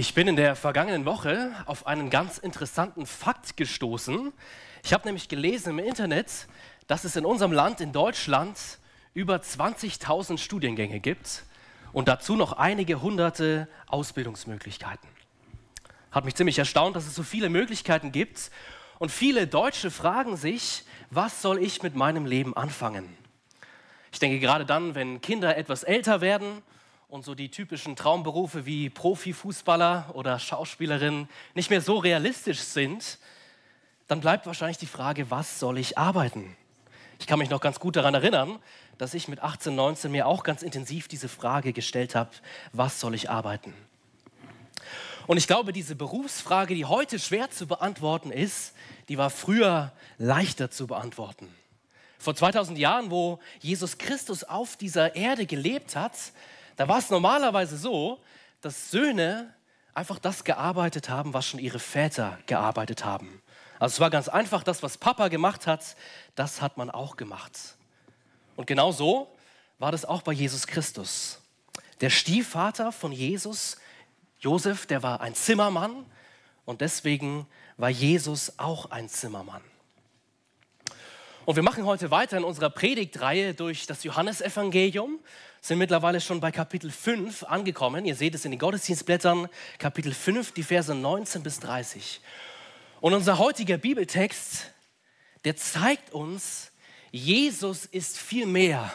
Ich bin in der vergangenen Woche auf einen ganz interessanten Fakt gestoßen. Ich habe nämlich gelesen im Internet, dass es in unserem Land, in Deutschland, über 20.000 Studiengänge gibt und dazu noch einige hunderte Ausbildungsmöglichkeiten. Hat mich ziemlich erstaunt, dass es so viele Möglichkeiten gibt. Und viele Deutsche fragen sich, was soll ich mit meinem Leben anfangen? Ich denke gerade dann, wenn Kinder etwas älter werden und so die typischen Traumberufe wie Profifußballer oder Schauspielerin nicht mehr so realistisch sind, dann bleibt wahrscheinlich die Frage, was soll ich arbeiten? Ich kann mich noch ganz gut daran erinnern, dass ich mit 18, 19 mir auch ganz intensiv diese Frage gestellt habe, was soll ich arbeiten? Und ich glaube, diese Berufsfrage, die heute schwer zu beantworten ist, die war früher leichter zu beantworten. Vor 2000 Jahren, wo Jesus Christus auf dieser Erde gelebt hat, da war es normalerweise so, dass Söhne einfach das gearbeitet haben, was schon ihre Väter gearbeitet haben. Also es war ganz einfach, das, was Papa gemacht hat, das hat man auch gemacht. Und genau so war das auch bei Jesus Christus. Der Stiefvater von Jesus, Josef, der war ein Zimmermann und deswegen war Jesus auch ein Zimmermann. Und wir machen heute weiter in unserer Predigtreihe durch das Johannesevangelium, sind mittlerweile schon bei Kapitel 5 angekommen. Ihr seht es in den Gottesdienstblättern, Kapitel 5, die Verse 19 bis 30. Und unser heutiger Bibeltext, der zeigt uns, Jesus ist viel mehr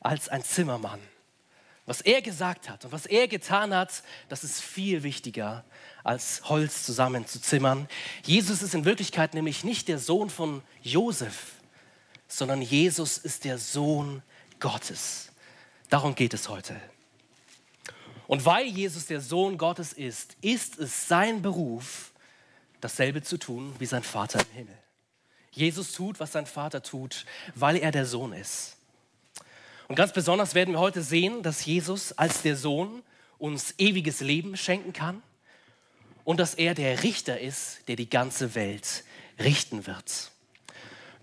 als ein Zimmermann. Was er gesagt hat und was er getan hat, das ist viel wichtiger als Holz zusammenzuzimmern. Jesus ist in Wirklichkeit nämlich nicht der Sohn von Josef, sondern Jesus ist der Sohn Gottes. Darum geht es heute. Und weil Jesus der Sohn Gottes ist, ist es sein Beruf, dasselbe zu tun wie sein Vater im Himmel. Jesus tut, was sein Vater tut, weil er der Sohn ist. Und ganz besonders werden wir heute sehen, dass Jesus als der Sohn uns ewiges Leben schenken kann und dass er der Richter ist, der die ganze Welt richten wird.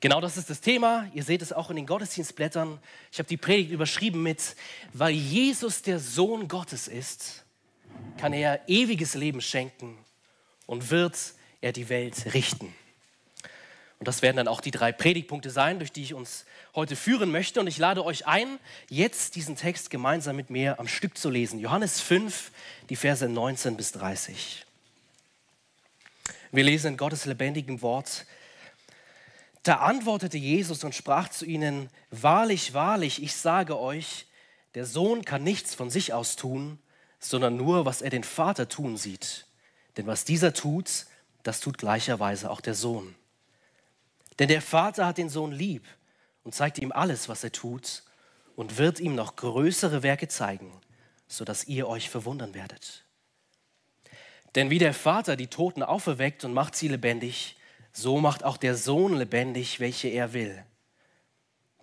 Genau das ist das Thema. Ihr seht es auch in den Gottesdienstblättern. Ich habe die Predigt überschrieben mit, weil Jesus der Sohn Gottes ist, kann er ewiges Leben schenken und wird er die Welt richten. Und das werden dann auch die drei Predigtpunkte sein, durch die ich uns heute führen möchte. Und ich lade euch ein, jetzt diesen Text gemeinsam mit mir am Stück zu lesen. Johannes 5, die Verse 19 bis 30. Wir lesen in Gottes lebendigem Wort da antwortete Jesus und sprach zu ihnen, Wahrlich, wahrlich, ich sage euch, der Sohn kann nichts von sich aus tun, sondern nur, was er den Vater tun sieht. Denn was dieser tut, das tut gleicherweise auch der Sohn. Denn der Vater hat den Sohn lieb und zeigt ihm alles, was er tut, und wird ihm noch größere Werke zeigen, sodass ihr euch verwundern werdet. Denn wie der Vater die Toten auferweckt und macht sie lebendig, so macht auch der Sohn lebendig, welche er will.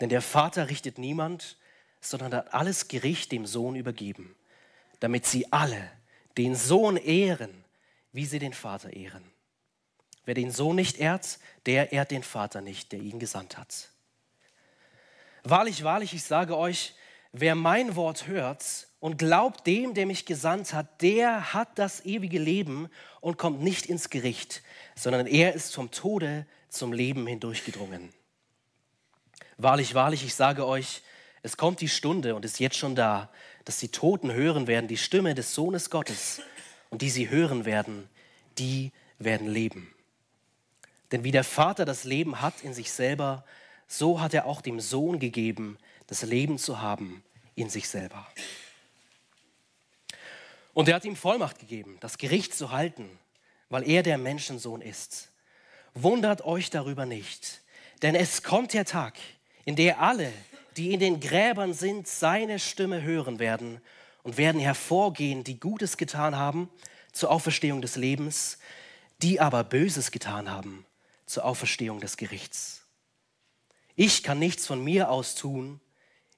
Denn der Vater richtet niemand, sondern hat alles Gericht dem Sohn übergeben, damit sie alle den Sohn ehren, wie sie den Vater ehren. Wer den Sohn nicht ehrt, der ehrt den Vater nicht, der ihn gesandt hat. Wahrlich, wahrlich, ich sage euch, wer mein Wort hört und glaubt dem, der mich gesandt hat, der hat das ewige Leben und kommt nicht ins Gericht, sondern er ist vom Tode zum Leben hindurchgedrungen. Wahrlich, wahrlich, ich sage euch, es kommt die Stunde und ist jetzt schon da, dass die Toten hören werden die Stimme des Sohnes Gottes und die sie hören werden, die werden leben. Denn wie der Vater das Leben hat in sich selber, so hat er auch dem Sohn gegeben, das Leben zu haben in sich selber. Und er hat ihm Vollmacht gegeben, das Gericht zu halten, weil er der Menschensohn ist. Wundert euch darüber nicht, denn es kommt der Tag, in der alle, die in den Gräbern sind, seine Stimme hören werden und werden hervorgehen, die Gutes getan haben zur Auferstehung des Lebens, die aber Böses getan haben zur Auferstehung des Gerichts. Ich kann nichts von mir aus tun,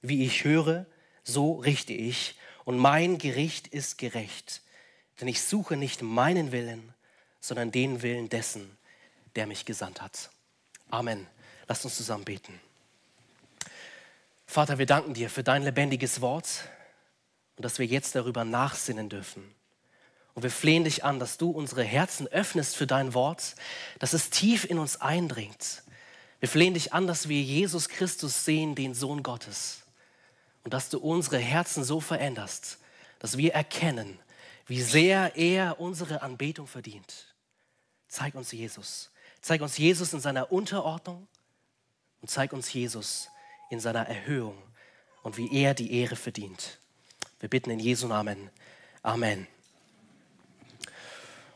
wie ich höre, so richte ich, und mein Gericht ist gerecht, denn ich suche nicht meinen Willen, sondern den Willen dessen, der mich gesandt hat. Amen. Lasst uns zusammen beten. Vater, wir danken dir für dein lebendiges Wort und dass wir jetzt darüber nachsinnen dürfen Und wir flehen dich an, dass du unsere Herzen öffnest für dein Wort, dass es tief in uns eindringt. Wir flehen dich an, dass wir Jesus Christus sehen, den Sohn Gottes. Und dass du unsere Herzen so veränderst, dass wir erkennen, wie sehr er unsere Anbetung verdient. Zeig uns Jesus. Zeig uns Jesus in seiner Unterordnung und zeig uns Jesus in seiner Erhöhung und wie er die Ehre verdient. Wir bitten in Jesu Namen. Amen.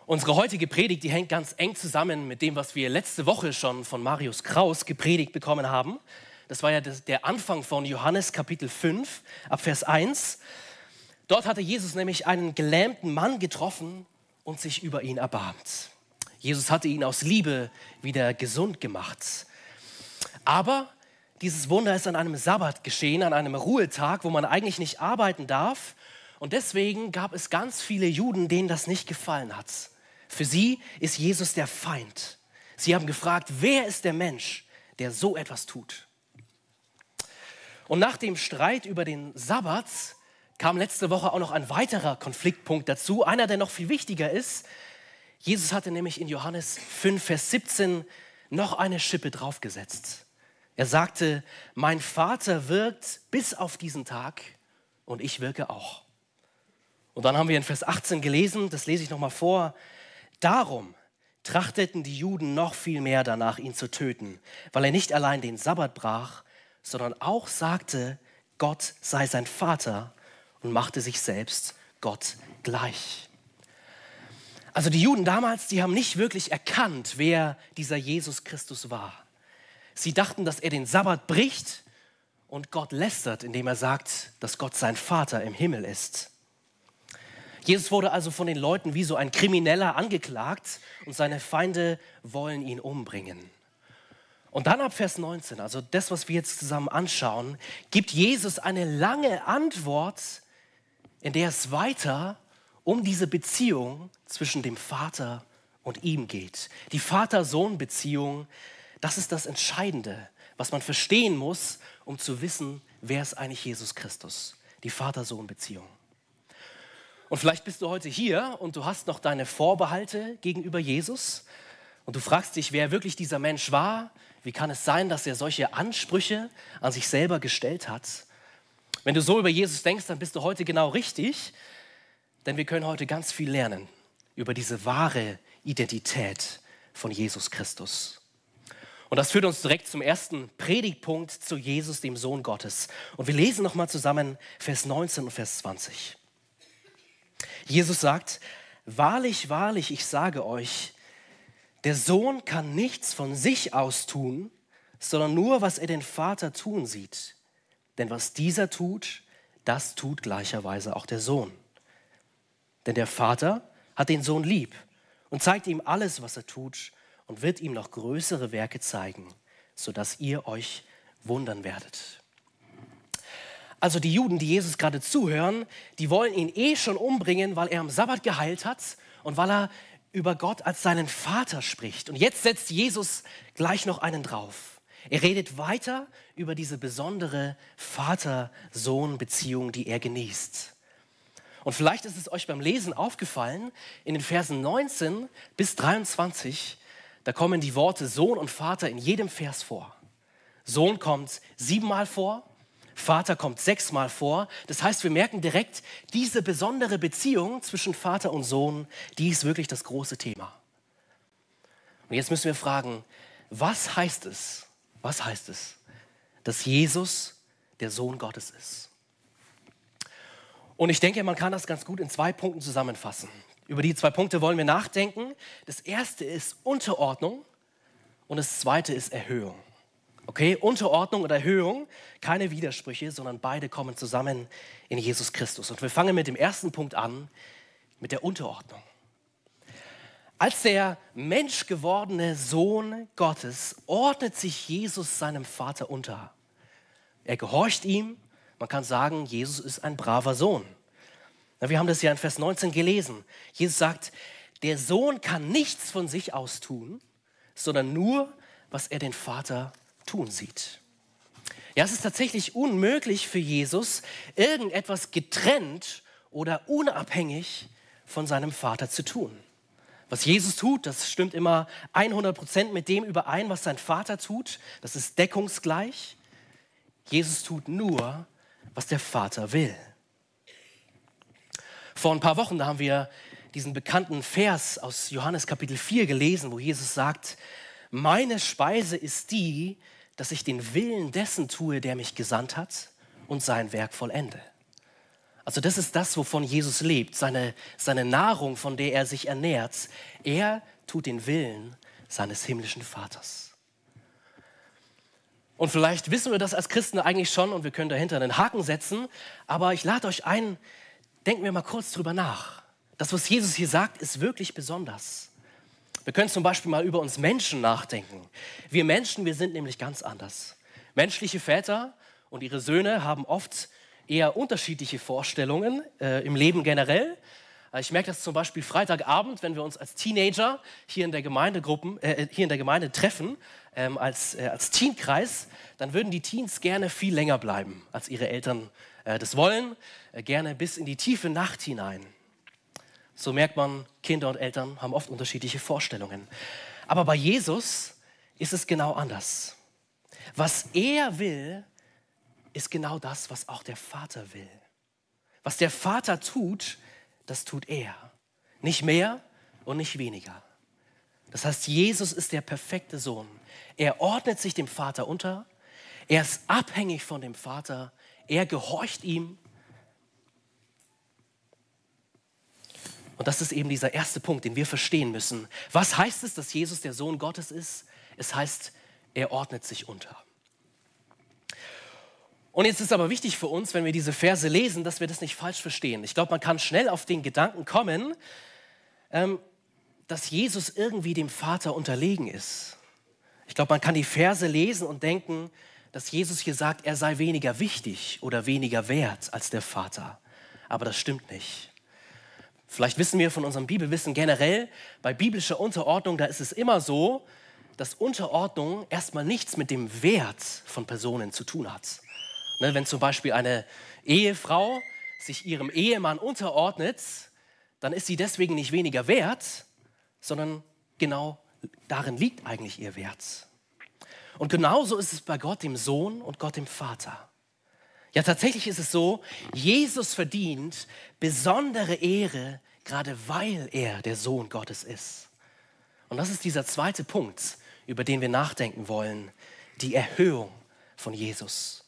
Unsere heutige Predigt, die hängt ganz eng zusammen mit dem, was wir letzte Woche schon von Marius Kraus gepredigt bekommen haben. Das war ja der Anfang von Johannes Kapitel 5 ab Vers 1. Dort hatte Jesus nämlich einen gelähmten Mann getroffen und sich über ihn erbarmt. Jesus hatte ihn aus Liebe wieder gesund gemacht. Aber dieses Wunder ist an einem Sabbat geschehen, an einem Ruhetag, wo man eigentlich nicht arbeiten darf. Und deswegen gab es ganz viele Juden, denen das nicht gefallen hat. Für sie ist Jesus der Feind. Sie haben gefragt, wer ist der Mensch, der so etwas tut? Und nach dem Streit über den Sabbat kam letzte Woche auch noch ein weiterer Konfliktpunkt dazu, einer, der noch viel wichtiger ist. Jesus hatte nämlich in Johannes 5, Vers 17 noch eine Schippe draufgesetzt. Er sagte, mein Vater wirkt bis auf diesen Tag und ich wirke auch. Und dann haben wir in Vers 18 gelesen, das lese ich nochmal vor, darum trachteten die Juden noch viel mehr danach, ihn zu töten, weil er nicht allein den Sabbat brach, sondern auch sagte, Gott sei sein Vater und machte sich selbst Gott gleich. Also die Juden damals, die haben nicht wirklich erkannt, wer dieser Jesus Christus war. Sie dachten, dass er den Sabbat bricht und Gott lästert, indem er sagt, dass Gott sein Vater im Himmel ist. Jesus wurde also von den Leuten wie so ein Krimineller angeklagt und seine Feinde wollen ihn umbringen. Und dann ab Vers 19, also das, was wir jetzt zusammen anschauen, gibt Jesus eine lange Antwort in der es weiter um diese Beziehung zwischen dem Vater und ihm geht. Die Vater-Sohn-Beziehung, das ist das Entscheidende, was man verstehen muss, um zu wissen, wer ist eigentlich Jesus Christus. Die Vater-Sohn-Beziehung. Und vielleicht bist du heute hier und du hast noch deine Vorbehalte gegenüber Jesus und du fragst dich, wer wirklich dieser Mensch war. Wie kann es sein, dass er solche Ansprüche an sich selber gestellt hat? Wenn du so über Jesus denkst, dann bist du heute genau richtig, denn wir können heute ganz viel lernen über diese wahre Identität von Jesus Christus. Und das führt uns direkt zum ersten Predigtpunkt zu Jesus, dem Sohn Gottes. Und wir lesen nochmal zusammen Vers 19 und Vers 20. Jesus sagt, wahrlich, wahrlich, ich sage euch, der Sohn kann nichts von sich aus tun, sondern nur, was er den Vater tun sieht. Denn was dieser tut, das tut gleicherweise auch der Sohn. Denn der Vater hat den Sohn lieb und zeigt ihm alles, was er tut und wird ihm noch größere Werke zeigen, sodass ihr euch wundern werdet. Also die Juden, die Jesus gerade zuhören, die wollen ihn eh schon umbringen, weil er am Sabbat geheilt hat und weil er über Gott als seinen Vater spricht. Und jetzt setzt Jesus gleich noch einen drauf. Er redet weiter über diese besondere Vater-Sohn-Beziehung, die er genießt. Und vielleicht ist es euch beim Lesen aufgefallen, in den Versen 19 bis 23, da kommen die Worte Sohn und Vater in jedem Vers vor. Sohn kommt siebenmal vor, Vater kommt sechsmal vor. Das heißt, wir merken direkt, diese besondere Beziehung zwischen Vater und Sohn, die ist wirklich das große Thema. Und jetzt müssen wir fragen, was heißt es, was heißt es? Dass Jesus der Sohn Gottes ist. Und ich denke, man kann das ganz gut in zwei Punkten zusammenfassen. Über die zwei Punkte wollen wir nachdenken. Das erste ist Unterordnung und das zweite ist Erhöhung. Okay, Unterordnung und Erhöhung, keine Widersprüche, sondern beide kommen zusammen in Jesus Christus. Und wir fangen mit dem ersten Punkt an, mit der Unterordnung. Als der menschgewordene Sohn Gottes ordnet sich Jesus seinem Vater unter. Er gehorcht ihm. Man kann sagen, Jesus ist ein braver Sohn. Wir haben das ja in Vers 19 gelesen. Jesus sagt, der Sohn kann nichts von sich aus tun, sondern nur, was er den Vater tun sieht. Ja, es ist tatsächlich unmöglich für Jesus, irgendetwas getrennt oder unabhängig von seinem Vater zu tun. Was Jesus tut, das stimmt immer 100% mit dem überein, was sein Vater tut. Das ist deckungsgleich. Jesus tut nur, was der Vater will. Vor ein paar Wochen, da haben wir diesen bekannten Vers aus Johannes Kapitel 4 gelesen, wo Jesus sagt, meine Speise ist die, dass ich den Willen dessen tue, der mich gesandt hat und sein Werk vollende. Also das ist das, wovon Jesus lebt, seine, seine Nahrung, von der er sich ernährt. Er tut den Willen seines himmlischen Vaters. Und vielleicht wissen wir das als Christen eigentlich schon und wir können dahinter einen Haken setzen, aber ich lade euch ein, denken wir mal kurz drüber nach. Das, was Jesus hier sagt, ist wirklich besonders. Wir können zum Beispiel mal über uns Menschen nachdenken. Wir Menschen, wir sind nämlich ganz anders. Menschliche Väter und ihre Söhne haben oft eher unterschiedliche Vorstellungen äh, im Leben generell. Äh, ich merke das zum Beispiel Freitagabend, wenn wir uns als Teenager hier in der Gemeindegruppen, äh, hier in der Gemeinde treffen, ähm, als, äh, als Teenkreis, dann würden die Teens gerne viel länger bleiben, als ihre Eltern äh, das wollen, äh, gerne bis in die tiefe Nacht hinein. So merkt man, Kinder und Eltern haben oft unterschiedliche Vorstellungen. Aber bei Jesus ist es genau anders. Was er will, ist genau das, was auch der Vater will. Was der Vater tut, das tut er. Nicht mehr und nicht weniger. Das heißt, Jesus ist der perfekte Sohn. Er ordnet sich dem Vater unter. Er ist abhängig von dem Vater. Er gehorcht ihm. Und das ist eben dieser erste Punkt, den wir verstehen müssen. Was heißt es, dass Jesus der Sohn Gottes ist? Es heißt, er ordnet sich unter. Und jetzt ist aber wichtig für uns, wenn wir diese Verse lesen, dass wir das nicht falsch verstehen. Ich glaube, man kann schnell auf den Gedanken kommen, ähm, dass Jesus irgendwie dem Vater unterlegen ist. Ich glaube, man kann die Verse lesen und denken, dass Jesus hier sagt, er sei weniger wichtig oder weniger wert als der Vater. Aber das stimmt nicht. Vielleicht wissen wir von unserem Bibelwissen generell, bei biblischer Unterordnung, da ist es immer so, dass Unterordnung erstmal nichts mit dem Wert von Personen zu tun hat. Ne, wenn zum Beispiel eine Ehefrau sich ihrem Ehemann unterordnet, dann ist sie deswegen nicht weniger wert, sondern genau darin liegt eigentlich ihr Wert. Und genauso ist es bei Gott dem Sohn und Gott dem Vater. Ja, tatsächlich ist es so, Jesus verdient besondere Ehre, gerade weil er der Sohn Gottes ist. Und das ist dieser zweite Punkt, über den wir nachdenken wollen, die Erhöhung von Jesus.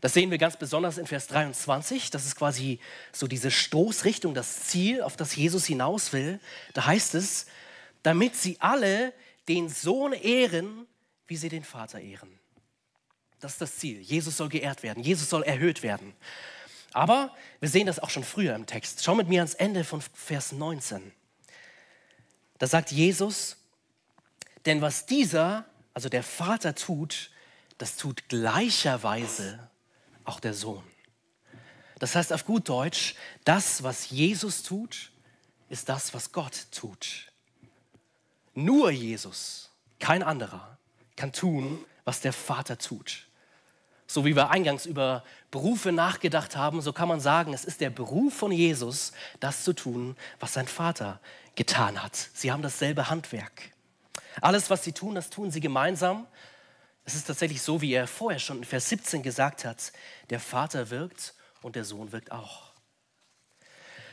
Das sehen wir ganz besonders in Vers 23. Das ist quasi so diese Stoßrichtung, das Ziel, auf das Jesus hinaus will. Da heißt es, damit sie alle den Sohn ehren, wie sie den Vater ehren. Das ist das Ziel. Jesus soll geehrt werden. Jesus soll erhöht werden. Aber wir sehen das auch schon früher im Text. Schau mit mir ans Ende von Vers 19. Da sagt Jesus, denn was dieser, also der Vater tut, das tut gleicherweise auch der Sohn. Das heißt auf gut Deutsch, das, was Jesus tut, ist das, was Gott tut. Nur Jesus, kein anderer, kann tun, was der Vater tut. So wie wir eingangs über Berufe nachgedacht haben, so kann man sagen, es ist der Beruf von Jesus, das zu tun, was sein Vater getan hat. Sie haben dasselbe Handwerk. Alles, was sie tun, das tun sie gemeinsam es ist tatsächlich so, wie er vorher schon in Vers 17 gesagt hat, der Vater wirkt und der Sohn wirkt auch.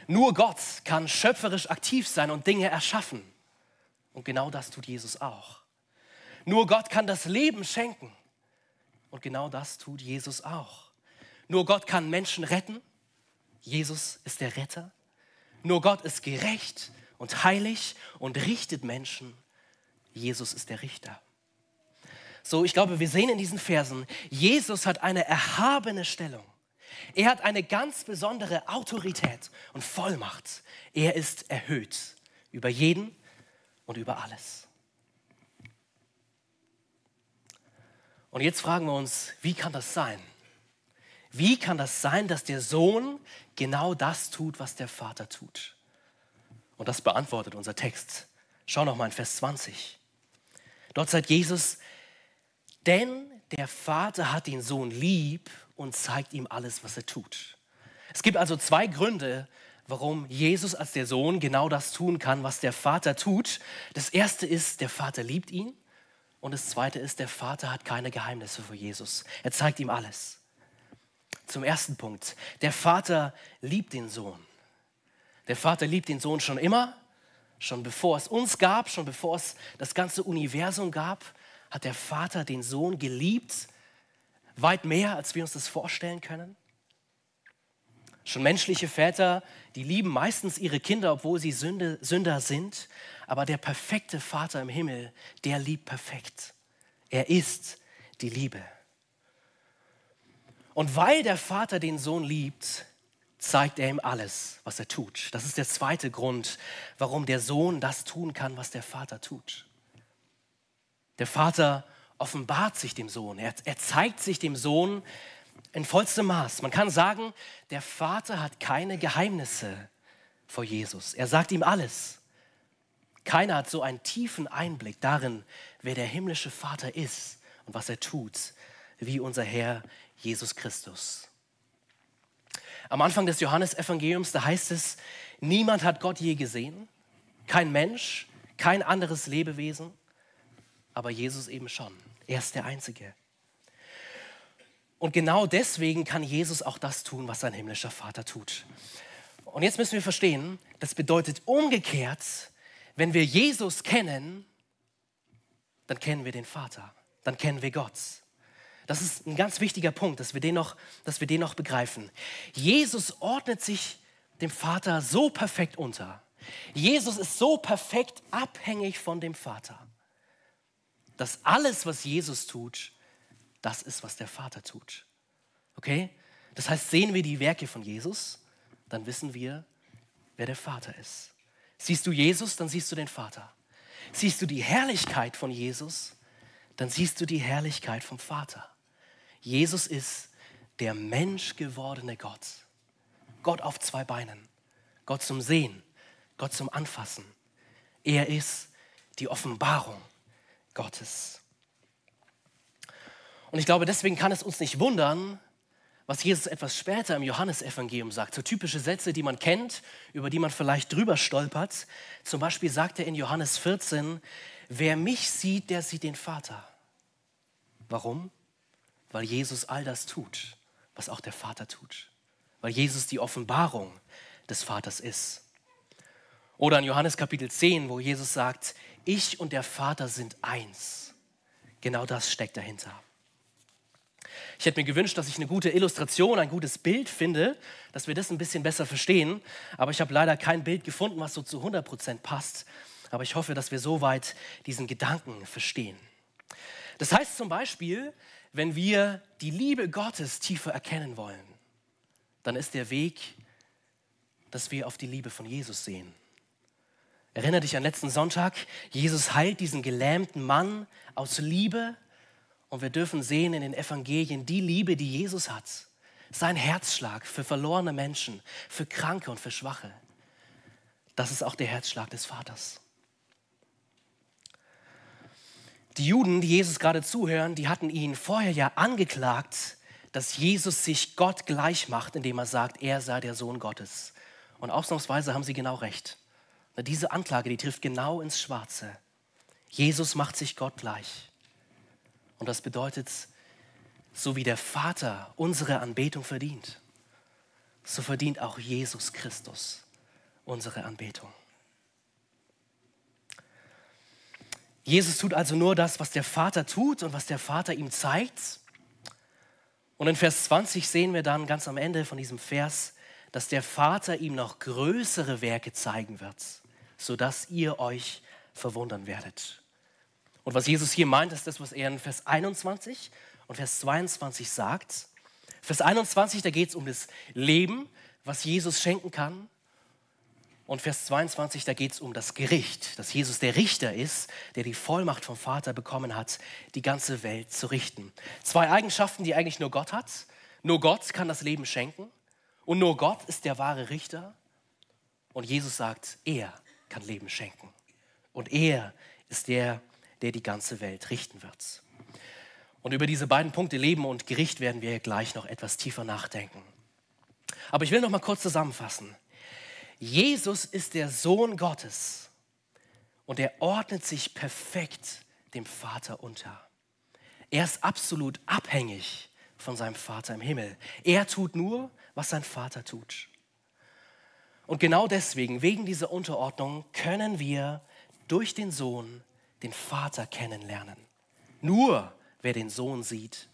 Nur Gott kann schöpferisch aktiv sein und Dinge erschaffen. Und genau das tut Jesus auch. Nur Gott kann das Leben schenken. Und genau das tut Jesus auch. Nur Gott kann Menschen retten. Jesus ist der Retter. Nur Gott ist gerecht und heilig und richtet Menschen. Jesus ist der Richter. So, ich glaube, wir sehen in diesen Versen, Jesus hat eine erhabene Stellung. Er hat eine ganz besondere Autorität und Vollmacht. Er ist erhöht über jeden und über alles. Und jetzt fragen wir uns, wie kann das sein? Wie kann das sein, dass der Sohn genau das tut, was der Vater tut? Und das beantwortet unser Text. Schau noch mal in Vers 20. Dort sagt Jesus, denn der Vater hat den Sohn lieb und zeigt ihm alles, was er tut. Es gibt also zwei Gründe, warum Jesus als der Sohn genau das tun kann, was der Vater tut. Das erste ist, der Vater liebt ihn. Und das zweite ist, der Vater hat keine Geheimnisse vor Jesus. Er zeigt ihm alles. Zum ersten Punkt. Der Vater liebt den Sohn. Der Vater liebt den Sohn schon immer, schon bevor es uns gab, schon bevor es das ganze Universum gab, hat der Vater den Sohn geliebt, weit mehr, als wir uns das vorstellen können. Schon menschliche Väter, die lieben meistens ihre Kinder, obwohl sie Sünde, Sünder sind. Aber der perfekte Vater im Himmel, der liebt perfekt. Er ist die Liebe. Und weil der Vater den Sohn liebt, zeigt er ihm alles, was er tut. Das ist der zweite Grund, warum der Sohn das tun kann, was der Vater tut. Der Vater offenbart sich dem Sohn. Er, er zeigt sich dem Sohn in vollstem Maß. Man kann sagen, der Vater hat keine Geheimnisse vor Jesus. Er sagt ihm alles. Keiner hat so einen tiefen Einblick darin, wer der himmlische Vater ist und was er tut, wie unser Herr Jesus Christus. Am Anfang des Johannesevangeliums, da heißt es, niemand hat Gott je gesehen, kein Mensch, kein anderes Lebewesen, aber Jesus eben schon. Er ist der Einzige. Und genau deswegen kann Jesus auch das tun, was sein himmlischer Vater tut. Und jetzt müssen wir verstehen, das bedeutet umgekehrt, wenn wir Jesus kennen, dann kennen wir den Vater, dann kennen wir Gott. Das ist ein ganz wichtiger Punkt, dass wir den noch, dass wir den noch begreifen. Jesus ordnet sich dem Vater so perfekt unter. Jesus ist so perfekt abhängig von dem Vater, dass alles, was Jesus tut, das ist, was der Vater tut. Okay? Das heißt, sehen wir die Werke von Jesus, dann wissen wir, wer der Vater ist. Siehst du Jesus, dann siehst du den Vater. Siehst du die Herrlichkeit von Jesus, dann siehst du die Herrlichkeit vom Vater. Jesus ist der menschgewordene Gott. Gott auf zwei Beinen. Gott zum Sehen, Gott zum Anfassen. Er ist die Offenbarung Gottes. Und ich glaube, deswegen kann es uns nicht wundern, was Jesus etwas später im Johannesevangelium sagt. So typische Sätze, die man kennt, über die man vielleicht drüber stolpert. Zum Beispiel sagt er in Johannes 14, wer mich sieht, der sieht den Vater. Warum? Weil Jesus all das tut, was auch der Vater tut. Weil Jesus die Offenbarung des Vaters ist. Oder in Johannes Kapitel 10, wo Jesus sagt, ich und der Vater sind eins. Genau das steckt dahinter. Ich hätte mir gewünscht, dass ich eine gute Illustration, ein gutes Bild finde, dass wir das ein bisschen besser verstehen. Aber ich habe leider kein Bild gefunden, was so zu 100 Prozent passt. Aber ich hoffe, dass wir soweit diesen Gedanken verstehen. Das heißt zum Beispiel, wenn wir die Liebe Gottes tiefer erkennen wollen, dann ist der Weg, dass wir auf die Liebe von Jesus sehen. Erinnere dich an letzten Sonntag, Jesus heilt diesen gelähmten Mann aus Liebe und wir dürfen sehen in den Evangelien die Liebe, die Jesus hat. Sein Herzschlag für verlorene Menschen, für Kranke und für Schwache. Das ist auch der Herzschlag des Vaters. Die Juden, die Jesus gerade zuhören, die hatten ihn vorher ja angeklagt, dass Jesus sich Gott gleich macht, indem er sagt, er sei der Sohn Gottes. Und ausnahmsweise haben sie genau recht. Diese Anklage, die trifft genau ins Schwarze. Jesus macht sich Gott gleich. Und das bedeutet, so wie der Vater unsere Anbetung verdient, so verdient auch Jesus Christus unsere Anbetung. Jesus tut also nur das, was der Vater tut und was der Vater ihm zeigt. Und in Vers 20 sehen wir dann ganz am Ende von diesem Vers, dass der Vater ihm noch größere Werke zeigen wird, sodass ihr euch verwundern werdet. Und was Jesus hier meint, ist das, was er in Vers 21 und Vers 22 sagt. Vers 21, da geht es um das Leben, was Jesus schenken kann. Und Vers 22, da geht es um das Gericht, dass Jesus der Richter ist, der die Vollmacht vom Vater bekommen hat, die ganze Welt zu richten. Zwei Eigenschaften, die eigentlich nur Gott hat. Nur Gott kann das Leben schenken und nur Gott ist der wahre Richter. Und Jesus sagt, er kann Leben schenken. Und er ist der, der die ganze Welt richten wird. Und über diese beiden Punkte Leben und Gericht werden wir gleich noch etwas tiefer nachdenken. Aber ich will noch mal kurz zusammenfassen. Jesus ist der Sohn Gottes und er ordnet sich perfekt dem Vater unter. Er ist absolut abhängig von seinem Vater im Himmel. Er tut nur, was sein Vater tut. Und genau deswegen, wegen dieser Unterordnung, können wir durch den Sohn den Vater kennenlernen. Nur wer den Sohn sieht,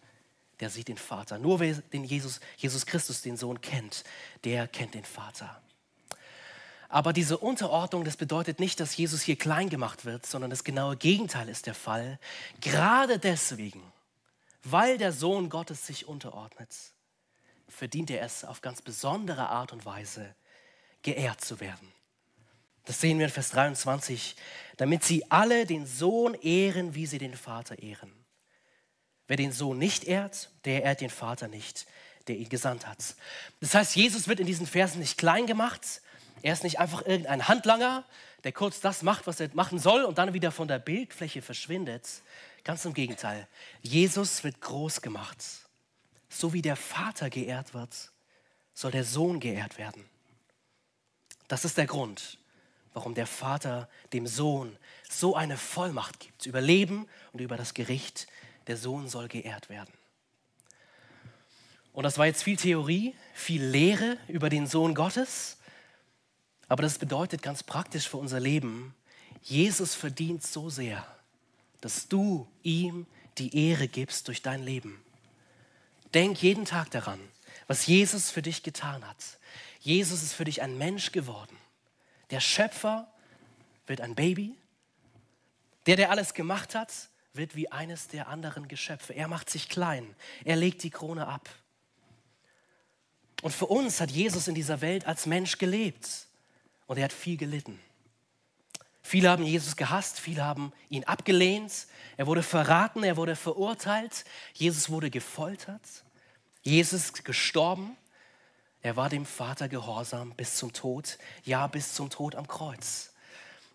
der sieht den Vater. Nur wer den Jesus, Jesus Christus, den Sohn kennt, der kennt den Vater. Aber diese Unterordnung, das bedeutet nicht, dass Jesus hier klein gemacht wird, sondern das genaue Gegenteil ist der Fall. Gerade deswegen, weil der Sohn Gottes sich unterordnet, verdient er es auf ganz besondere Art und Weise, geehrt zu werden. Das sehen wir in Vers 23, damit sie alle den Sohn ehren, wie sie den Vater ehren. Wer den Sohn nicht ehrt, der ehrt den Vater nicht, der ihn gesandt hat. Das heißt, Jesus wird in diesen Versen nicht klein gemacht. Er ist nicht einfach irgendein Handlanger, der kurz das macht, was er machen soll und dann wieder von der Bildfläche verschwindet. Ganz im Gegenteil. Jesus wird groß gemacht. So wie der Vater geehrt wird, soll der Sohn geehrt werden. Das ist der Grund, warum der Vater dem Sohn so eine Vollmacht gibt über Leben und über das Gericht. Der Sohn soll geehrt werden. Und das war jetzt viel Theorie, viel Lehre über den Sohn Gottes. Aber das bedeutet ganz praktisch für unser Leben, Jesus verdient so sehr, dass du ihm die Ehre gibst durch dein Leben. Denk jeden Tag daran, was Jesus für dich getan hat. Jesus ist für dich ein Mensch geworden. Der Schöpfer wird ein Baby. Der, der alles gemacht hat, wird wie eines der anderen Geschöpfe. Er macht sich klein. Er legt die Krone ab. Und für uns hat Jesus in dieser Welt als Mensch gelebt. Und er hat viel gelitten. Viele haben Jesus gehasst, viele haben ihn abgelehnt. Er wurde verraten, er wurde verurteilt. Jesus wurde gefoltert. Jesus ist gestorben. Er war dem Vater gehorsam bis zum Tod, ja bis zum Tod am Kreuz.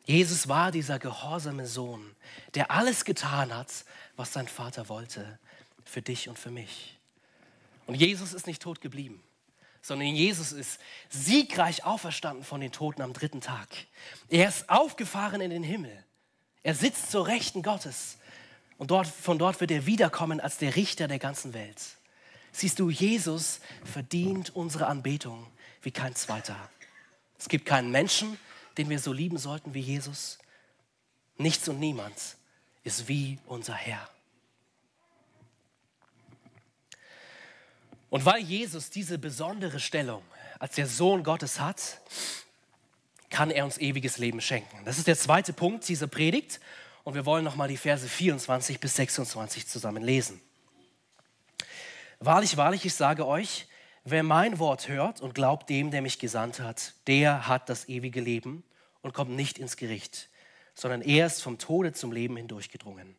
Jesus war dieser gehorsame Sohn, der alles getan hat, was sein Vater wollte, für dich und für mich. Und Jesus ist nicht tot geblieben, sondern Jesus ist siegreich auferstanden von den Toten am dritten Tag. Er ist aufgefahren in den Himmel. Er sitzt zur Rechten Gottes. Und dort, von dort wird er wiederkommen als der Richter der ganzen Welt. Siehst du, Jesus verdient unsere Anbetung wie kein zweiter. Es gibt keinen Menschen, den wir so lieben sollten wie Jesus. Nichts und niemand ist wie unser Herr. Und weil Jesus diese besondere Stellung als der Sohn Gottes hat, kann er uns ewiges Leben schenken. Das ist der zweite Punkt dieser Predigt. Und wir wollen nochmal die Verse 24 bis 26 zusammen lesen. Wahrlich, wahrlich, ich sage euch, wer mein Wort hört und glaubt dem, der mich gesandt hat, der hat das ewige Leben und kommt nicht ins Gericht, sondern er ist vom Tode zum Leben hindurchgedrungen.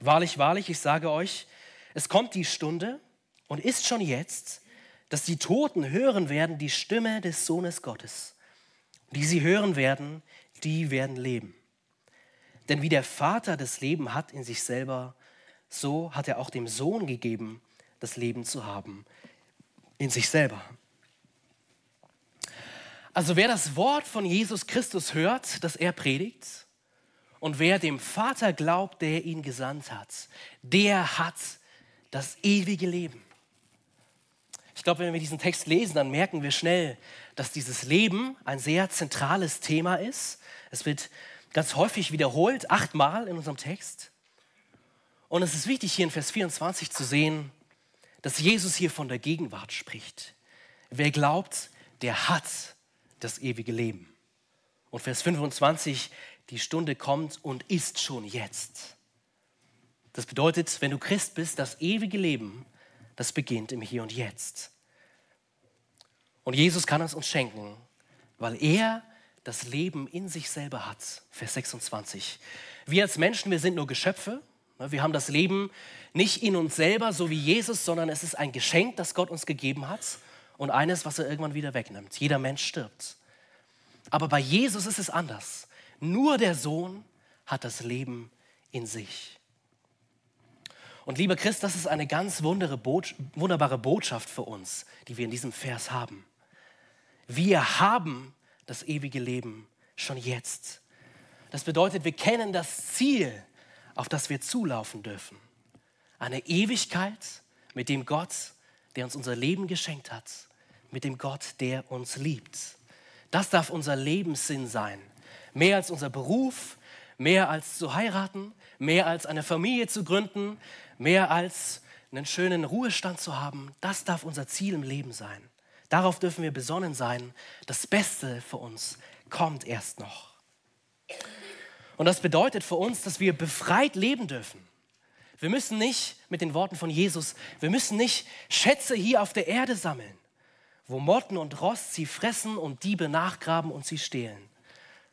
Wahrlich, wahrlich, ich sage euch, es kommt die Stunde und ist schon jetzt, dass die Toten hören werden die Stimme des Sohnes Gottes. Die sie hören werden, die werden leben. Denn wie der Vater das Leben hat in sich selber, so hat er auch dem Sohn gegeben, das Leben zu haben in sich selber. Also wer das Wort von Jesus Christus hört, das er predigt, und wer dem Vater glaubt, der ihn gesandt hat, der hat das ewige Leben. Ich glaube, wenn wir diesen Text lesen, dann merken wir schnell, dass dieses Leben ein sehr zentrales Thema ist. Es wird ganz häufig wiederholt, achtmal in unserem Text. Und es ist wichtig, hier in Vers 24 zu sehen, dass Jesus hier von der Gegenwart spricht. Wer glaubt, der hat das ewige Leben. Und Vers 25, die Stunde kommt und ist schon jetzt. Das bedeutet, wenn du Christ bist, das ewige Leben, das beginnt im Hier und Jetzt. Und Jesus kann es uns schenken, weil er das Leben in sich selber hat. Vers 26. Wir als Menschen, wir sind nur Geschöpfe, wir haben das Leben nicht in uns selber, so wie Jesus, sondern es ist ein Geschenk, das Gott uns gegeben hat und eines, was er irgendwann wieder wegnimmt. Jeder Mensch stirbt. Aber bei Jesus ist es anders. Nur der Sohn hat das Leben in sich. Und lieber Christ, das ist eine ganz wunderbare Botschaft für uns, die wir in diesem Vers haben. Wir haben das ewige Leben schon jetzt. Das bedeutet, wir kennen das Ziel, auf das wir zulaufen dürfen. Eine Ewigkeit mit dem Gott, der uns unser Leben geschenkt hat, mit dem Gott, der uns liebt. Das darf unser Lebenssinn sein. Mehr als unser Beruf, mehr als zu heiraten, mehr als eine Familie zu gründen, mehr als einen schönen Ruhestand zu haben. Das darf unser Ziel im Leben sein. Darauf dürfen wir besonnen sein. Das Beste für uns kommt erst noch. Und das bedeutet für uns, dass wir befreit leben dürfen. Wir müssen nicht, mit den Worten von Jesus, wir müssen nicht Schätze hier auf der Erde sammeln, wo Motten und Rost sie fressen und Diebe nachgraben und sie stehlen,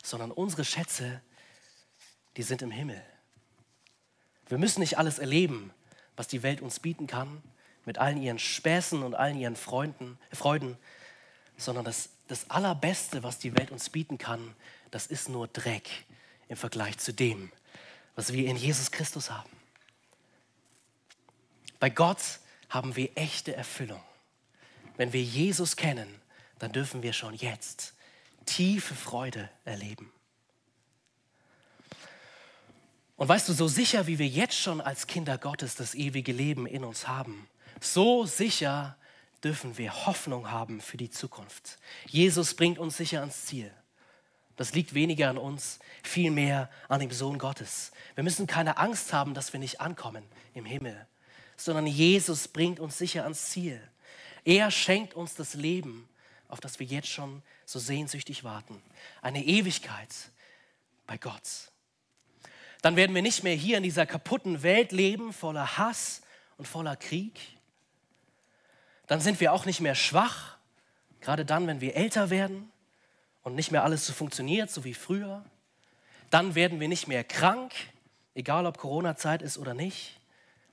sondern unsere Schätze, die sind im Himmel. Wir müssen nicht alles erleben, was die Welt uns bieten kann, mit allen ihren Späßen und allen ihren Freunden, Freuden, sondern das, das Allerbeste, was die Welt uns bieten kann, das ist nur Dreck im Vergleich zu dem, was wir in Jesus Christus haben. Bei Gott haben wir echte Erfüllung. Wenn wir Jesus kennen, dann dürfen wir schon jetzt tiefe Freude erleben. Und weißt du, so sicher wie wir jetzt schon als Kinder Gottes das ewige Leben in uns haben, so sicher dürfen wir Hoffnung haben für die Zukunft. Jesus bringt uns sicher ans Ziel. Das liegt weniger an uns, vielmehr an dem Sohn Gottes. Wir müssen keine Angst haben, dass wir nicht ankommen im Himmel, sondern Jesus bringt uns sicher ans Ziel. Er schenkt uns das Leben, auf das wir jetzt schon so sehnsüchtig warten. Eine Ewigkeit bei Gott. Dann werden wir nicht mehr hier in dieser kaputten Welt leben, voller Hass und voller Krieg. Dann sind wir auch nicht mehr schwach, gerade dann, wenn wir älter werden und nicht mehr alles so funktioniert, so wie früher. Dann werden wir nicht mehr krank, egal ob Corona-Zeit ist oder nicht,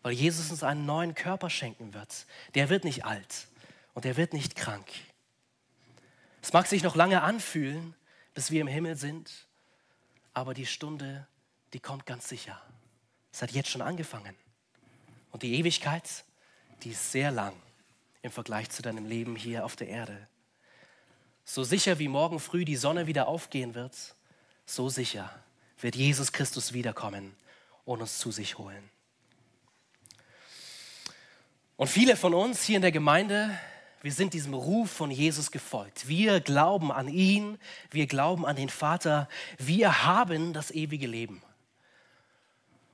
weil Jesus uns einen neuen Körper schenken wird. Der wird nicht alt und der wird nicht krank. Es mag sich noch lange anfühlen, bis wir im Himmel sind, aber die Stunde die kommt ganz sicher. Es hat jetzt schon angefangen. Und die Ewigkeit, die ist sehr lang im Vergleich zu deinem Leben hier auf der Erde. So sicher wie morgen früh die Sonne wieder aufgehen wird, so sicher wird Jesus Christus wiederkommen und uns zu sich holen. Und viele von uns hier in der Gemeinde, wir sind diesem Ruf von Jesus gefolgt. Wir glauben an ihn, wir glauben an den Vater, wir haben das ewige Leben.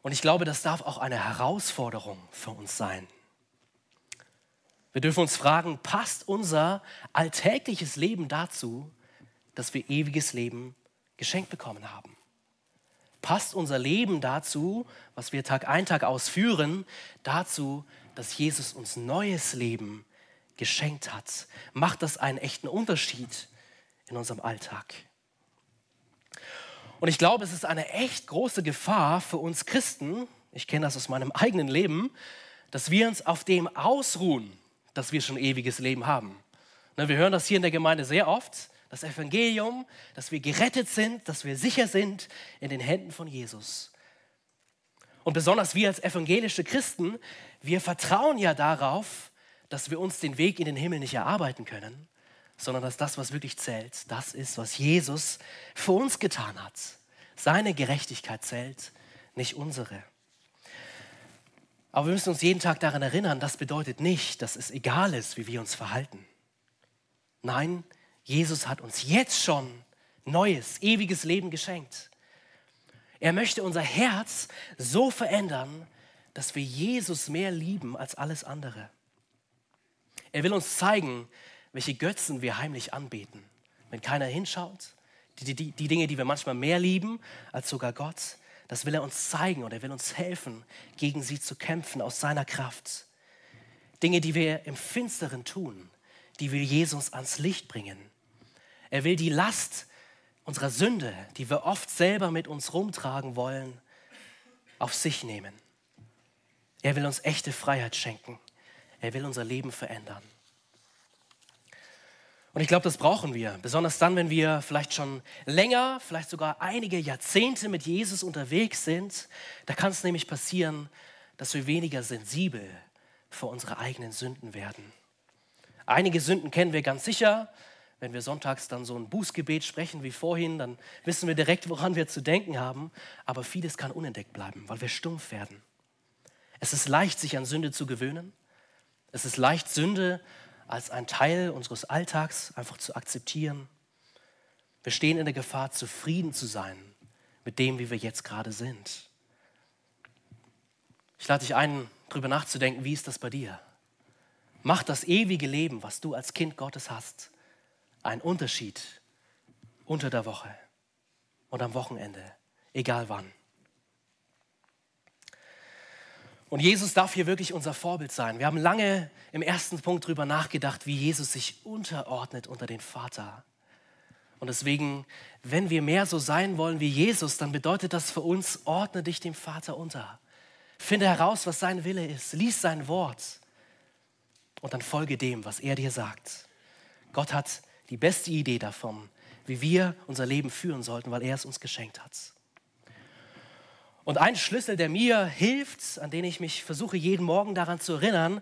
Und ich glaube, das darf auch eine Herausforderung für uns sein. Wir dürfen uns fragen, passt unser alltägliches Leben dazu, dass wir ewiges Leben geschenkt bekommen haben? Passt unser Leben dazu, was wir Tag ein, Tag ausführen, dazu, dass Jesus uns neues Leben geschenkt hat? Macht das einen echten Unterschied in unserem Alltag? Und ich glaube, es ist eine echt große Gefahr für uns Christen, ich kenne das aus meinem eigenen Leben, dass wir uns auf dem ausruhen, dass wir schon ewiges Leben haben. Ne, wir hören das hier in der Gemeinde sehr oft, das Evangelium, dass wir gerettet sind, dass wir sicher sind in den Händen von Jesus. Und besonders wir als evangelische Christen, wir vertrauen ja darauf, dass wir uns den Weg in den Himmel nicht erarbeiten können, sondern dass das, was wirklich zählt, das ist, was Jesus für uns getan hat. Seine Gerechtigkeit zählt, nicht unsere. Aber wir müssen uns jeden Tag daran erinnern, das bedeutet nicht, dass es egal ist, wie wir uns verhalten. Nein, Jesus hat uns jetzt schon neues, ewiges Leben geschenkt. Er möchte unser Herz so verändern, dass wir Jesus mehr lieben als alles andere. Er will uns zeigen, welche Götzen wir heimlich anbeten. Wenn keiner hinschaut, die, die, die Dinge, die wir manchmal mehr lieben als sogar Gott, das will er uns zeigen und er will uns helfen, gegen sie zu kämpfen aus seiner Kraft. Dinge, die wir im Finsteren tun, die will Jesus ans Licht bringen. Er will die Last unserer Sünde, die wir oft selber mit uns rumtragen wollen, auf sich nehmen. Er will uns echte Freiheit schenken. Er will unser Leben verändern. Und ich glaube, das brauchen wir, besonders dann, wenn wir vielleicht schon länger, vielleicht sogar einige Jahrzehnte mit Jesus unterwegs sind. Da kann es nämlich passieren, dass wir weniger sensibel für unsere eigenen Sünden werden. Einige Sünden kennen wir ganz sicher, wenn wir sonntags dann so ein Bußgebet sprechen wie vorhin, dann wissen wir direkt, woran wir zu denken haben. Aber vieles kann unentdeckt bleiben, weil wir stumpf werden. Es ist leicht, sich an Sünde zu gewöhnen. Es ist leicht, Sünde als ein Teil unseres Alltags einfach zu akzeptieren. Wir stehen in der Gefahr, zufrieden zu sein mit dem, wie wir jetzt gerade sind. Ich lade dich ein, darüber nachzudenken, wie ist das bei dir? Macht das ewige Leben, was du als Kind Gottes hast, einen Unterschied unter der Woche und am Wochenende, egal wann? Und Jesus darf hier wirklich unser Vorbild sein. Wir haben lange im ersten Punkt darüber nachgedacht, wie Jesus sich unterordnet unter den Vater. Und deswegen, wenn wir mehr so sein wollen wie Jesus, dann bedeutet das für uns, ordne dich dem Vater unter. Finde heraus, was sein Wille ist. Lies sein Wort. Und dann folge dem, was er dir sagt. Gott hat die beste Idee davon, wie wir unser Leben führen sollten, weil er es uns geschenkt hat. Und ein Schlüssel, der mir hilft, an den ich mich versuche jeden Morgen daran zu erinnern,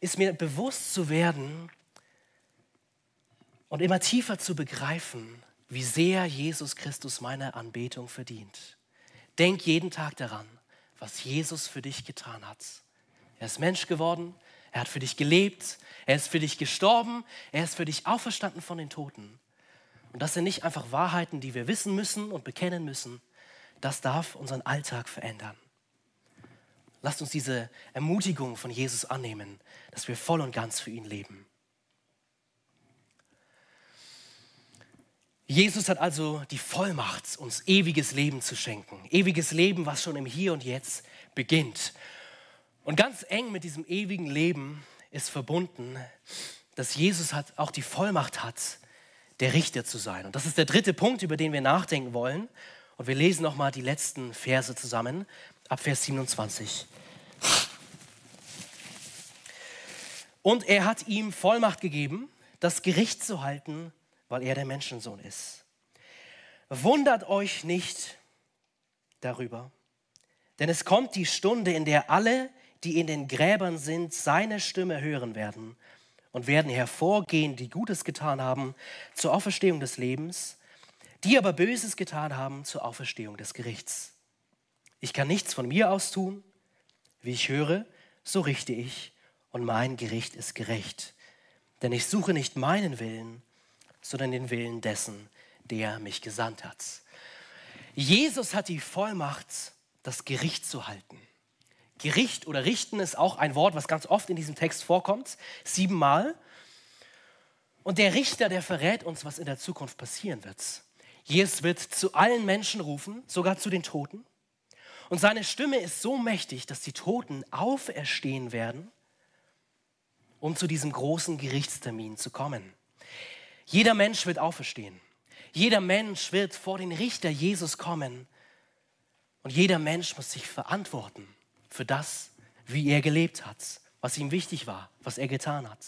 ist mir bewusst zu werden und immer tiefer zu begreifen, wie sehr Jesus Christus meine Anbetung verdient. Denk jeden Tag daran, was Jesus für dich getan hat. Er ist Mensch geworden, er hat für dich gelebt, er ist für dich gestorben, er ist für dich auferstanden von den Toten. Und das sind nicht einfach Wahrheiten, die wir wissen müssen und bekennen müssen, das darf unseren Alltag verändern. Lasst uns diese Ermutigung von Jesus annehmen, dass wir voll und ganz für ihn leben. Jesus hat also die Vollmacht, uns ewiges Leben zu schenken. Ewiges Leben, was schon im Hier und Jetzt beginnt. Und ganz eng mit diesem ewigen Leben ist verbunden, dass Jesus hat, auch die Vollmacht hat, der Richter zu sein. Und das ist der dritte Punkt, über den wir nachdenken wollen. Und wir lesen nochmal die letzten Verse zusammen, ab Vers 27. Und er hat ihm Vollmacht gegeben, das Gericht zu halten, weil er der Menschensohn ist. Wundert euch nicht darüber, denn es kommt die Stunde, in der alle, die in den Gräbern sind, seine Stimme hören werden und werden hervorgehen, die Gutes getan haben, zur Auferstehung des Lebens die aber Böses getan haben zur Auferstehung des Gerichts. Ich kann nichts von mir aus tun. Wie ich höre, so richte ich und mein Gericht ist gerecht. Denn ich suche nicht meinen Willen, sondern den Willen dessen, der mich gesandt hat. Jesus hat die Vollmacht, das Gericht zu halten. Gericht oder richten ist auch ein Wort, was ganz oft in diesem Text vorkommt, siebenmal. Und der Richter, der verrät uns, was in der Zukunft passieren wird. Jesus wird zu allen Menschen rufen, sogar zu den Toten. Und seine Stimme ist so mächtig, dass die Toten auferstehen werden, um zu diesem großen Gerichtstermin zu kommen. Jeder Mensch wird auferstehen. Jeder Mensch wird vor den Richter Jesus kommen. Und jeder Mensch muss sich verantworten für das, wie er gelebt hat, was ihm wichtig war, was er getan hat.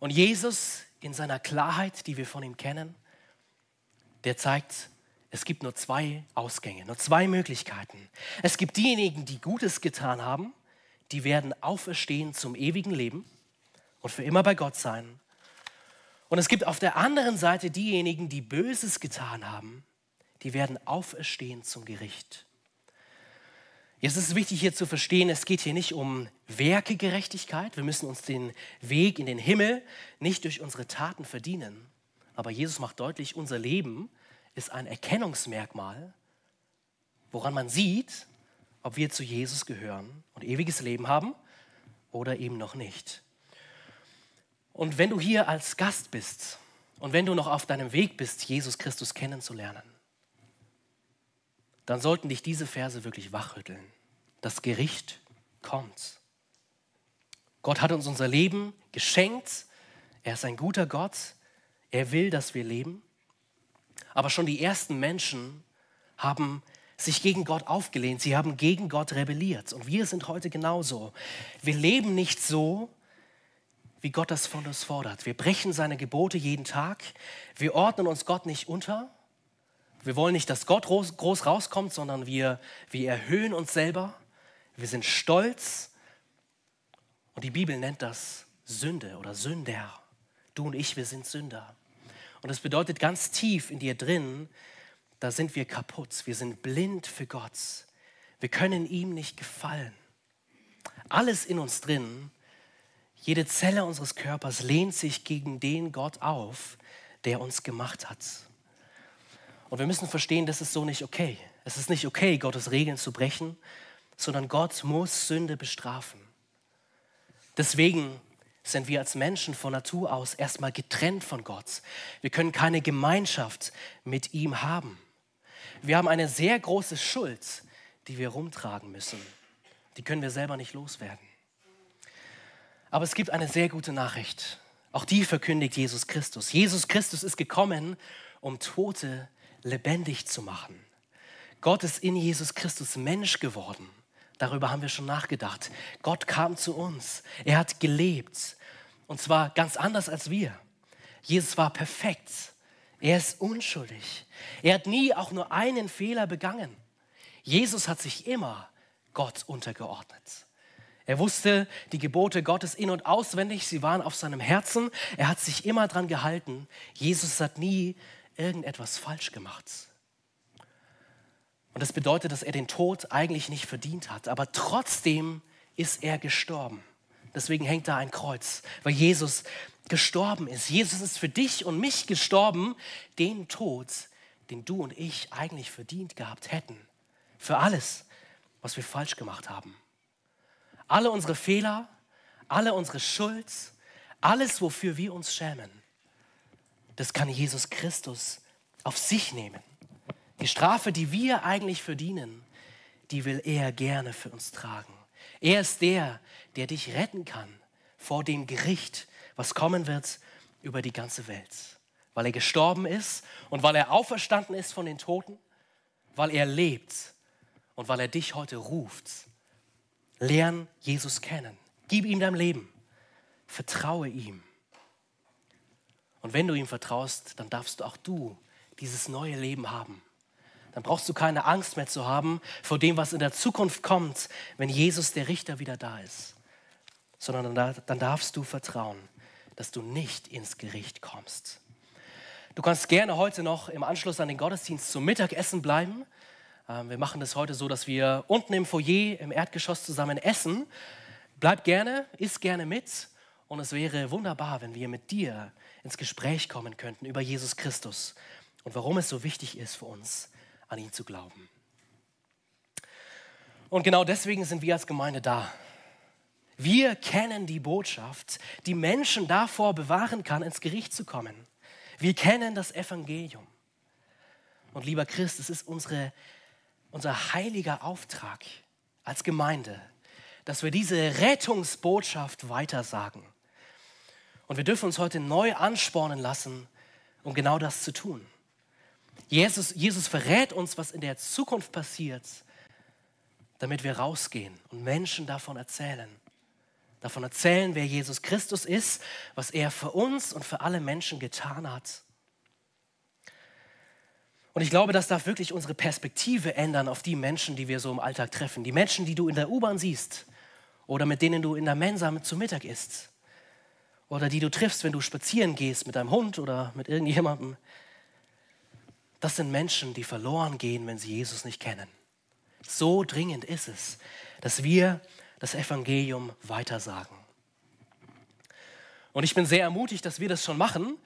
Und Jesus in seiner Klarheit, die wir von ihm kennen, der zeigt, es gibt nur zwei Ausgänge, nur zwei Möglichkeiten. Es gibt diejenigen, die Gutes getan haben, die werden auferstehen zum ewigen Leben und für immer bei Gott sein. Und es gibt auf der anderen Seite diejenigen, die Böses getan haben, die werden auferstehen zum Gericht. Jetzt ist es wichtig hier zu verstehen, es geht hier nicht um Werkegerechtigkeit. Wir müssen uns den Weg in den Himmel nicht durch unsere Taten verdienen, aber Jesus macht deutlich, unser Leben ist ein Erkennungsmerkmal, woran man sieht, ob wir zu Jesus gehören und ewiges Leben haben oder eben noch nicht. Und wenn du hier als Gast bist und wenn du noch auf deinem Weg bist, Jesus Christus kennenzulernen, dann sollten dich diese Verse wirklich wachrütteln. Das Gericht kommt. Gott hat uns unser Leben geschenkt. Er ist ein guter Gott. Er will, dass wir leben. Aber schon die ersten Menschen haben sich gegen Gott aufgelehnt. Sie haben gegen Gott rebelliert. Und wir sind heute genauso. Wir leben nicht so, wie Gott das von uns fordert. Wir brechen seine Gebote jeden Tag. Wir ordnen uns Gott nicht unter. Wir wollen nicht, dass Gott groß rauskommt, sondern wir, wir erhöhen uns selber. Wir sind stolz. Und die Bibel nennt das Sünde oder Sünder. Du und ich, wir sind Sünder. Und das bedeutet ganz tief in dir drin, da sind wir kaputt. Wir sind blind für Gott. Wir können ihm nicht gefallen. Alles in uns drin, jede Zelle unseres Körpers lehnt sich gegen den Gott auf, der uns gemacht hat. Und wir müssen verstehen, das ist so nicht okay. Es ist nicht okay, Gottes Regeln zu brechen, sondern Gott muss Sünde bestrafen. Deswegen sind wir als Menschen von Natur aus erstmal getrennt von Gott. Wir können keine Gemeinschaft mit ihm haben. Wir haben eine sehr große Schuld, die wir rumtragen müssen. Die können wir selber nicht loswerden. Aber es gibt eine sehr gute Nachricht. Auch die verkündigt Jesus Christus. Jesus Christus ist gekommen, um Tote lebendig zu machen. Gott ist in Jesus Christus Mensch geworden. Darüber haben wir schon nachgedacht. Gott kam zu uns. Er hat gelebt. Und zwar ganz anders als wir. Jesus war perfekt. Er ist unschuldig. Er hat nie auch nur einen Fehler begangen. Jesus hat sich immer Gott untergeordnet. Er wusste die Gebote Gottes in und auswendig, sie waren auf seinem Herzen. Er hat sich immer dran gehalten. Jesus hat nie irgendetwas falsch gemacht. Und das bedeutet, dass er den Tod eigentlich nicht verdient hat, aber trotzdem ist er gestorben. Deswegen hängt da ein Kreuz, weil Jesus gestorben ist. Jesus ist für dich und mich gestorben, den Tod, den du und ich eigentlich verdient gehabt hätten. Für alles, was wir falsch gemacht haben. Alle unsere Fehler, alle unsere Schuld, alles, wofür wir uns schämen, das kann Jesus Christus auf sich nehmen. Die Strafe, die wir eigentlich verdienen, die will er gerne für uns tragen. Er ist der, der dich retten kann vor dem Gericht, was kommen wird über die ganze Welt. Weil er gestorben ist und weil er auferstanden ist von den Toten, weil er lebt und weil er dich heute ruft. Lern Jesus kennen. Gib ihm dein Leben. Vertraue ihm. Und wenn du ihm vertraust, dann darfst du auch du dieses neue Leben haben. Dann brauchst du keine Angst mehr zu haben vor dem, was in der Zukunft kommt, wenn Jesus der Richter wieder da ist. Sondern dann darfst du vertrauen, dass du nicht ins Gericht kommst. Du kannst gerne heute noch im Anschluss an den Gottesdienst zum Mittagessen bleiben. Ähm, wir machen das heute so, dass wir unten im Foyer im Erdgeschoss zusammen essen. Bleib gerne, iss gerne mit. Und es wäre wunderbar, wenn wir mit dir ins Gespräch kommen könnten über Jesus Christus und warum es so wichtig ist für uns, an ihn zu glauben. Und genau deswegen sind wir als Gemeinde da. Wir kennen die Botschaft, die Menschen davor bewahren kann, ins Gericht zu kommen. Wir kennen das Evangelium. Und lieber Christ, es ist unsere, unser heiliger Auftrag als Gemeinde, dass wir diese Rettungsbotschaft weitersagen. Und wir dürfen uns heute neu anspornen lassen, um genau das zu tun. Jesus, Jesus verrät uns, was in der Zukunft passiert, damit wir rausgehen und Menschen davon erzählen. Davon erzählen, wer Jesus Christus ist, was er für uns und für alle Menschen getan hat. Und ich glaube, das darf wirklich unsere Perspektive ändern auf die Menschen, die wir so im Alltag treffen. Die Menschen, die du in der U-Bahn siehst oder mit denen du in der Mensa zu Mittag isst oder die du triffst, wenn du spazieren gehst mit deinem Hund oder mit irgendjemandem. Das sind Menschen, die verloren gehen, wenn sie Jesus nicht kennen. So dringend ist es, dass wir das Evangelium weitersagen. Und ich bin sehr ermutigt, dass wir das schon machen.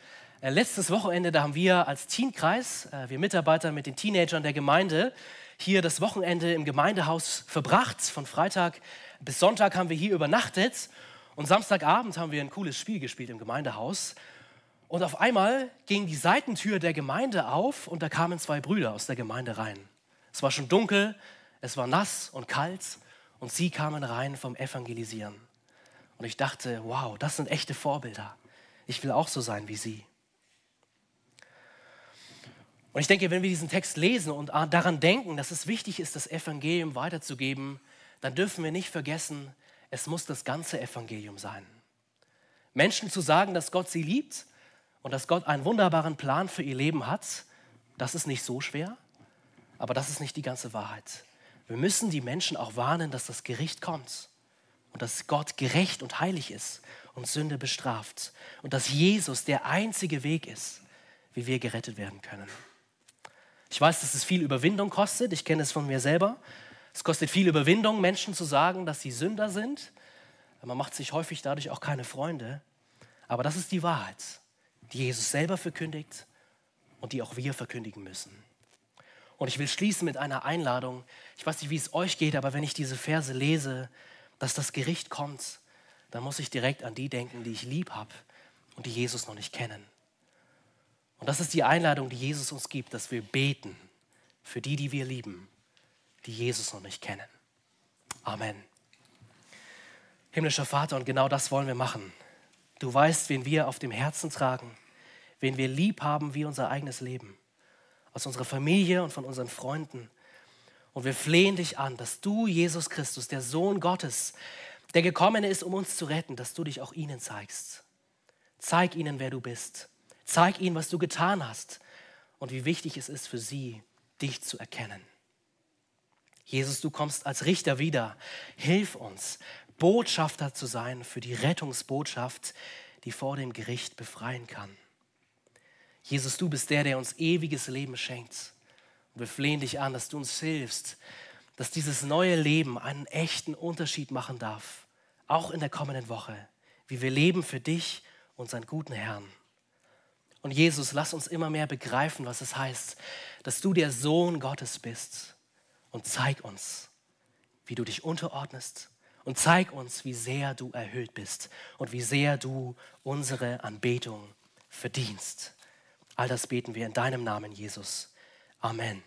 Äh, letztes Wochenende, da haben wir als Teenkreis, äh, wir Mitarbeiter mit den Teenagern der Gemeinde, hier das Wochenende im Gemeindehaus verbracht. Von Freitag bis Sonntag haben wir hier übernachtet und Samstagabend haben wir ein cooles Spiel gespielt im Gemeindehaus. Und auf einmal ging die Seitentür der Gemeinde auf und da kamen zwei Brüder aus der Gemeinde rein. Es war schon dunkel, es war nass und kalt und sie kamen rein vom Evangelisieren. Und ich dachte, wow, das sind echte Vorbilder. Ich will auch so sein wie sie. Und ich denke, wenn wir diesen Text lesen und daran denken, dass es wichtig ist, das Evangelium weiterzugeben, dann dürfen wir nicht vergessen, es muss das ganze Evangelium sein. Menschen zu sagen, dass Gott sie liebt und dass Gott einen wunderbaren Plan für ihr Leben hat, das ist nicht so schwer, aber das ist nicht die ganze Wahrheit. Wir müssen die Menschen auch warnen, dass das Gericht kommt und dass Gott gerecht und heilig ist und Sünde bestraft und dass Jesus der einzige Weg ist, wie wir gerettet werden können. Ich weiß, dass es viel Überwindung kostet, ich kenne es von mir selber. Es kostet viel Überwindung, Menschen zu sagen, dass sie Sünder sind. Man macht sich häufig dadurch auch keine Freunde. Aber das ist die Wahrheit, die Jesus selber verkündigt und die auch wir verkündigen müssen. Und ich will schließen mit einer Einladung. Ich weiß nicht, wie es euch geht, aber wenn ich diese Verse lese, dass das Gericht kommt, dann muss ich direkt an die denken, die ich lieb habe und die Jesus noch nicht kennen. Und das ist die Einladung, die Jesus uns gibt, dass wir beten für die, die wir lieben, die Jesus noch nicht kennen. Amen. Himmlischer Vater, und genau das wollen wir machen. Du weißt, wen wir auf dem Herzen tragen, wen wir lieb haben wie unser eigenes Leben aus unserer Familie und von unseren Freunden. Und wir flehen dich an, dass du, Jesus Christus, der Sohn Gottes, der gekommen ist, um uns zu retten, dass du dich auch ihnen zeigst. Zeig ihnen, wer du bist. Zeig ihnen, was du getan hast und wie wichtig es ist für sie, dich zu erkennen. Jesus, du kommst als Richter wieder. Hilf uns, Botschafter zu sein für die Rettungsbotschaft, die vor dem Gericht befreien kann. Jesus, du bist der, der uns ewiges Leben schenkt. Und wir flehen dich an, dass du uns hilfst, dass dieses neue Leben einen echten Unterschied machen darf, auch in der kommenden Woche, wie wir leben für dich, unseren guten Herrn. Und Jesus, lass uns immer mehr begreifen, was es heißt, dass du der Sohn Gottes bist. Und zeig uns, wie du dich unterordnest. Und zeig uns, wie sehr du erhöht bist und wie sehr du unsere Anbetung verdienst. All das beten wir in deinem Namen, Jesus. Amen.